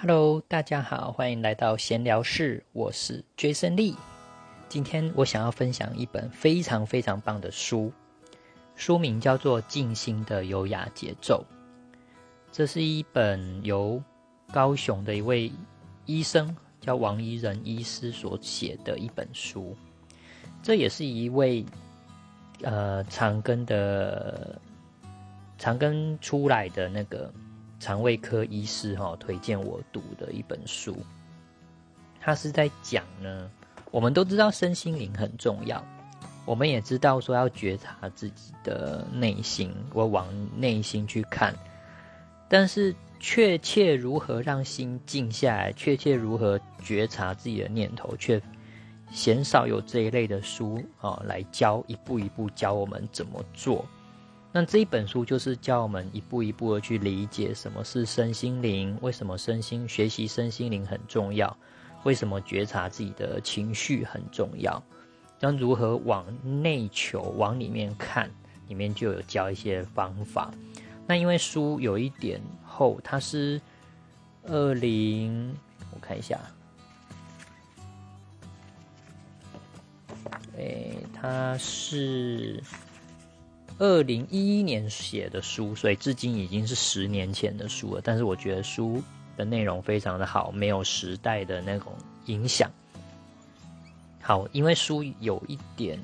Hello，大家好，欢迎来到闲聊室，我是 Jason Lee。今天我想要分享一本非常非常棒的书，书名叫做《静心的优雅节奏》。这是一本由高雄的一位医生叫王怡仁医师所写的一本书。这也是一位呃长庚的长庚出来的那个。肠胃科医师哈推荐我读的一本书，他是在讲呢，我们都知道身心灵很重要，我们也知道说要觉察自己的内心，我往内心去看，但是确切如何让心静下来，确切如何觉察自己的念头，却鲜少有这一类的书啊来教一步一步教我们怎么做。那这一本书就是教我们一步一步的去理解什么是身心灵，为什么身心学习身心灵很重要，为什么觉察自己的情绪很重要，将如何往内求，往里面看，里面就有教一些方法。那因为书有一点厚，它是二零，我看一下，哎，它是。二零一一年写的书，所以至今已经是十年前的书了。但是我觉得书的内容非常的好，没有时代的那种影响。好，因为书有一点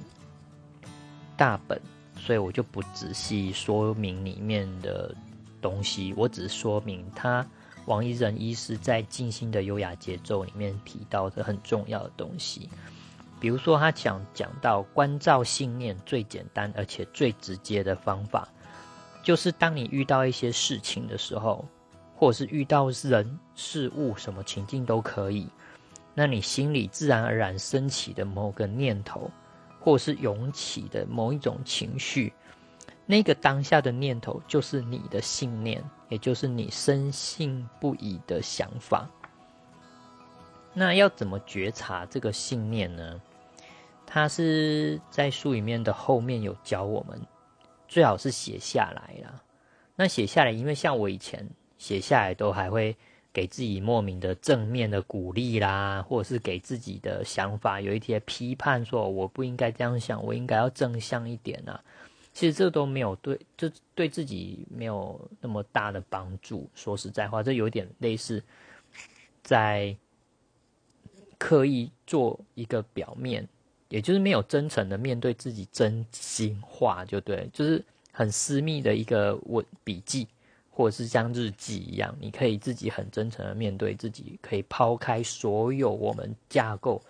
大本，所以我就不仔细说明里面的东西。我只是说明他王一仁医师在《静心的优雅节奏》里面提到的很重要的东西。比如说，他讲讲到关照信念最简单而且最直接的方法，就是当你遇到一些事情的时候，或者是遇到人事物什么情境都可以，那你心里自然而然升起的某个念头，或是涌起的某一种情绪，那个当下的念头就是你的信念，也就是你深信不疑的想法。那要怎么觉察这个信念呢？他是在书里面的后面有教我们，最好是写下来啦。那写下来，因为像我以前写下来都还会给自己莫名的正面的鼓励啦，或者是给自己的想法有一些批判，说我不应该这样想，我应该要正向一点啊。其实这都没有对，就对自己没有那么大的帮助。说实在话，这有点类似在刻意做一个表面。也就是没有真诚的面对自己真心话，就对，就是很私密的一个文笔记，或者是像日记一样，你可以自己很真诚的面对自己，可以抛开所有我们架构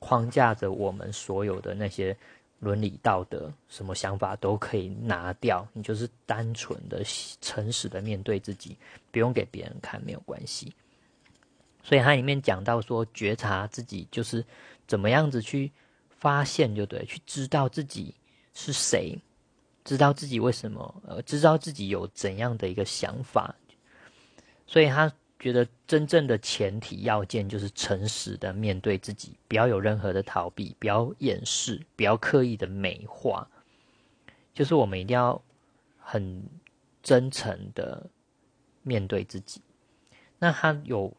框架着我们所有的那些伦理道德，什么想法都可以拿掉，你就是单纯的诚实的面对自己，不用给别人看，没有关系。所以它里面讲到说，觉察自己就是怎么样子去。发现就对，去知道自己是谁，知道自己为什么，呃，知道自己有怎样的一个想法，所以他觉得真正的前提要件就是诚实的面对自己，不要有任何的逃避，不要掩饰，不要刻意的美化，就是我们一定要很真诚的面对自己。那他有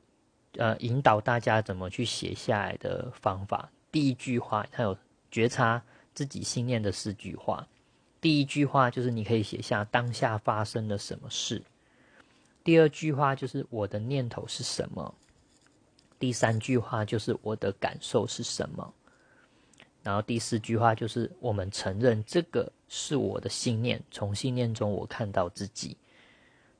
呃引导大家怎么去写下来的方法。第一句话，他有觉察自己信念的四句话。第一句话就是你可以写下当下发生了什么事。第二句话就是我的念头是什么。第三句话就是我的感受是什么。然后第四句话就是我们承认这个是我的信念，从信念中我看到自己。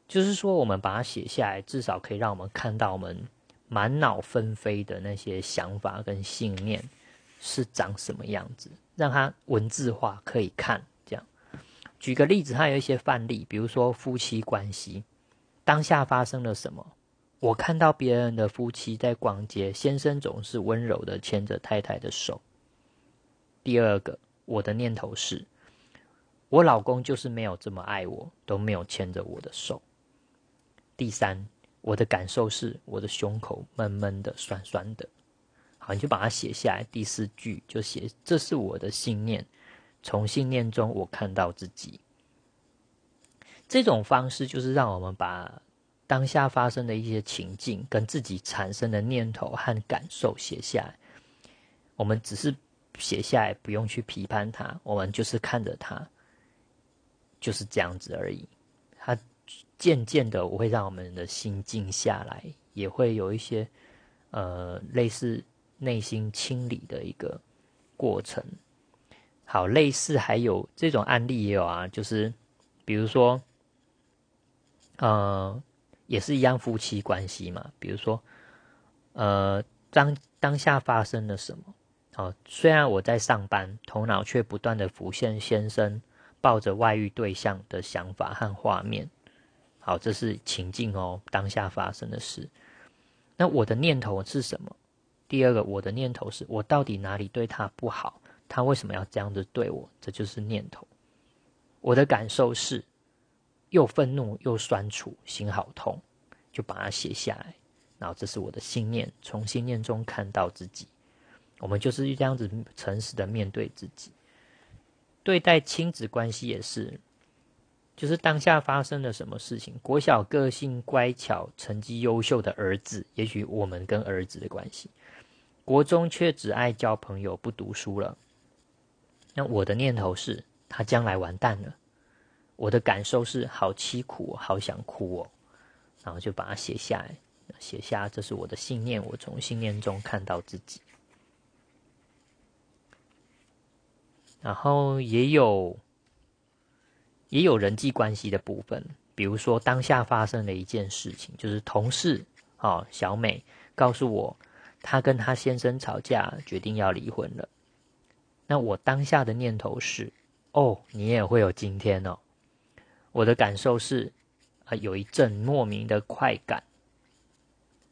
就是说，我们把它写下来，至少可以让我们看到我们满脑纷飞的那些想法跟信念。是长什么样子？让他文字化可以看。这样，举个例子，还有一些范例，比如说夫妻关系，当下发生了什么？我看到别人的夫妻在逛街，先生总是温柔的牵着太太的手。第二个，我的念头是，我老公就是没有这么爱我，都没有牵着我的手。第三，我的感受是，我的胸口闷闷的、酸酸的。好，你就把它写下来。第四句就写：“这是我的信念，从信念中我看到自己。”这种方式就是让我们把当下发生的一些情境，跟自己产生的念头和感受写下来。我们只是写下来，不用去批判它，我们就是看着它，就是这样子而已。它渐渐的，我会让我们的心静下来，也会有一些呃类似内心清理的一个过程。好，类似还有这种案例也有啊，就是比如说，呃，也是一样夫妻关系嘛。比如说，呃，当当下发生了什么？哦，虽然我在上班，头脑却不断的浮现先生抱着外遇对象的想法和画面。好，这是情境哦，当下发生的事。那我的念头是什么？第二个，我的念头是我到底哪里对他不好？他为什么要这样子对我？这就是念头。我的感受是又愤怒又酸楚，心好痛，就把它写下来。然后这是我的信念，从信念中看到自己。我们就是这样子诚实的面对自己，对待亲子关系也是，就是当下发生了什么事情。国小个性乖巧、成绩优秀的儿子，也许我们跟儿子的关系；国中却只爱交朋友、不读书了。那我的念头是，他将来完蛋了。我的感受是，好凄苦，好想哭哦。然后就把它写下来，写下这是我的信念。我从信念中看到自己。然后也有，也有人际关系的部分，比如说当下发生的一件事情，就是同事啊小美告诉我，她跟她先生吵架，决定要离婚了。那我当下的念头是，哦，你也会有今天哦。我的感受是，啊，有一阵莫名的快感。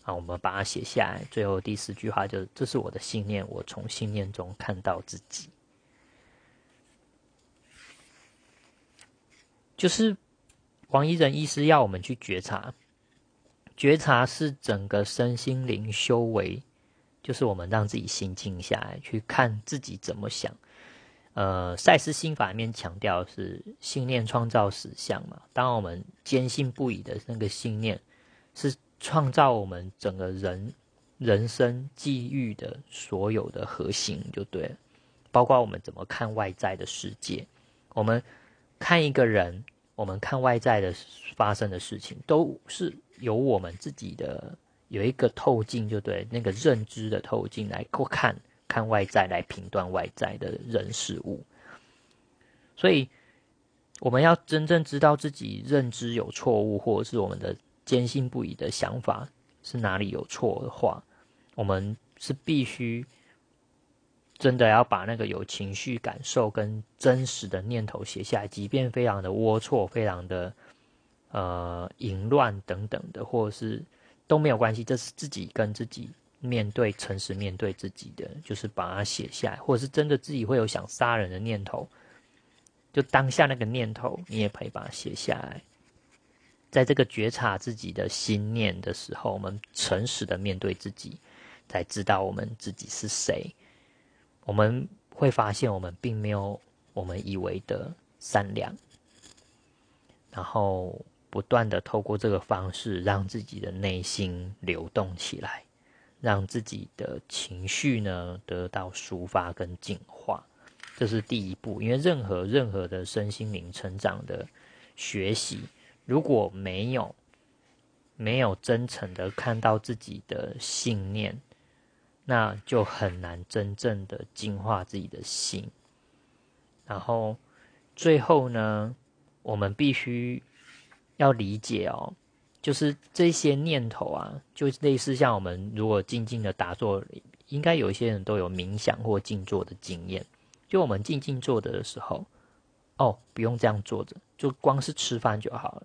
啊，我们把它写下来。最后第四句话就是，这是我的信念，我从信念中看到自己。就是王一仁医师要我们去觉察，觉察是整个身心灵修为，就是我们让自己心静下来，去看自己怎么想。呃，赛斯心法里面强调是信念创造实相嘛，当我们坚信不疑的那个信念，是创造我们整个人人生际遇的所有的核心，就对了。包括我们怎么看外在的世界，我们看一个人。我们看外在的发生的事情，都是由我们自己的有一个透镜，就对那个认知的透镜来看，看外在来评断外在的人事物。所以，我们要真正知道自己认知有错误，或者是我们的坚信不疑的想法是哪里有错的话，我们是必须。真的要把那个有情绪感受跟真实的念头写下来，即便非常的龌龊、非常的呃淫乱等等的，或者是都没有关系。这是自己跟自己面对、诚实面对自己的，就是把它写下来，或者是真的自己会有想杀人的念头，就当下那个念头，你也可以把它写下来。在这个觉察自己的心念的时候，我们诚实的面对自己，才知道我们自己是谁。我们会发现，我们并没有我们以为的善良，然后不断的透过这个方式，让自己的内心流动起来，让自己的情绪呢得到抒发跟净化，这是第一步。因为任何任何的身心灵成长的学习，如果没有没有真诚的看到自己的信念。那就很难真正的净化自己的心，然后最后呢，我们必须要理解哦，就是这些念头啊，就类似像我们如果静静的打坐，应该有一些人都有冥想或静坐的经验。就我们静静坐着的时候，哦，不用这样坐着，就光是吃饭就好了。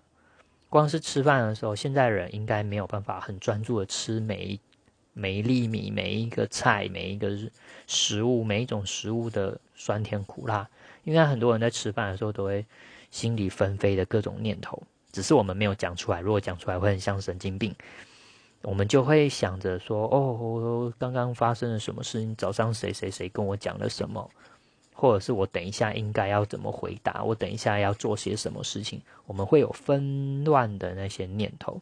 光是吃饭的时候，现在人应该没有办法很专注的吃每一。每一粒米，每一个菜，每一个食物，每一种食物的酸甜苦辣，应该很多人在吃饭的时候都会心里纷飞的各种念头，只是我们没有讲出来。如果讲出来，会很像神经病。我们就会想着说：“哦，刚刚发生了什么事情？早上谁谁谁跟我讲了什么？或者是我等一下应该要怎么回答？我等一下要做些什么事情？”我们会有纷乱的那些念头。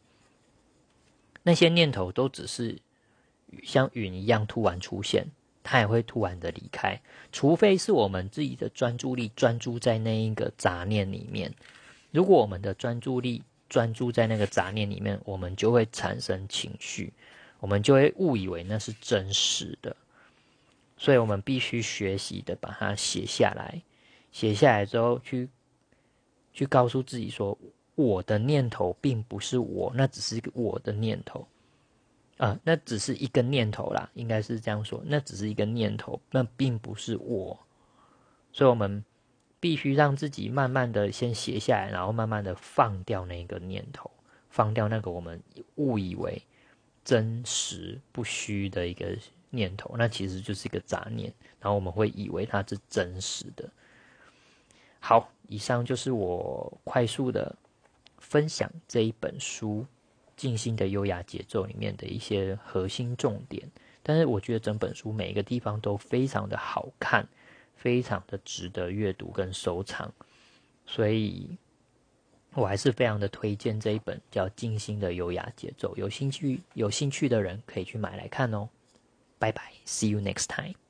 那些念头都只是像云一样突然出现，它也会突然的离开，除非是我们自己的专注力专注在那一个杂念里面。如果我们的专注力专注在那个杂念里面，我们就会产生情绪，我们就会误以为那是真实的。所以我们必须学习的把它写下来，写下来之后去去告诉自己说，我的念头并不是我，那只是一个我的念头，啊，那只是一个念头啦，应该是这样说，那只是一个念头，那并不是我。所以我们必须让自己慢慢的先写下来，然后慢慢的放掉那个念头，放掉那个我们误以为真实不虚的一个。念头，那其实就是一个杂念，然后我们会以为它是真实的。好，以上就是我快速的分享这一本书《静心的优雅节奏》里面的一些核心重点。但是我觉得整本书每一个地方都非常的好看，非常的值得阅读跟收藏，所以我还是非常的推荐这一本叫《静心的优雅节奏》。有兴趣有兴趣的人可以去买来看哦。拜拜 See you next time.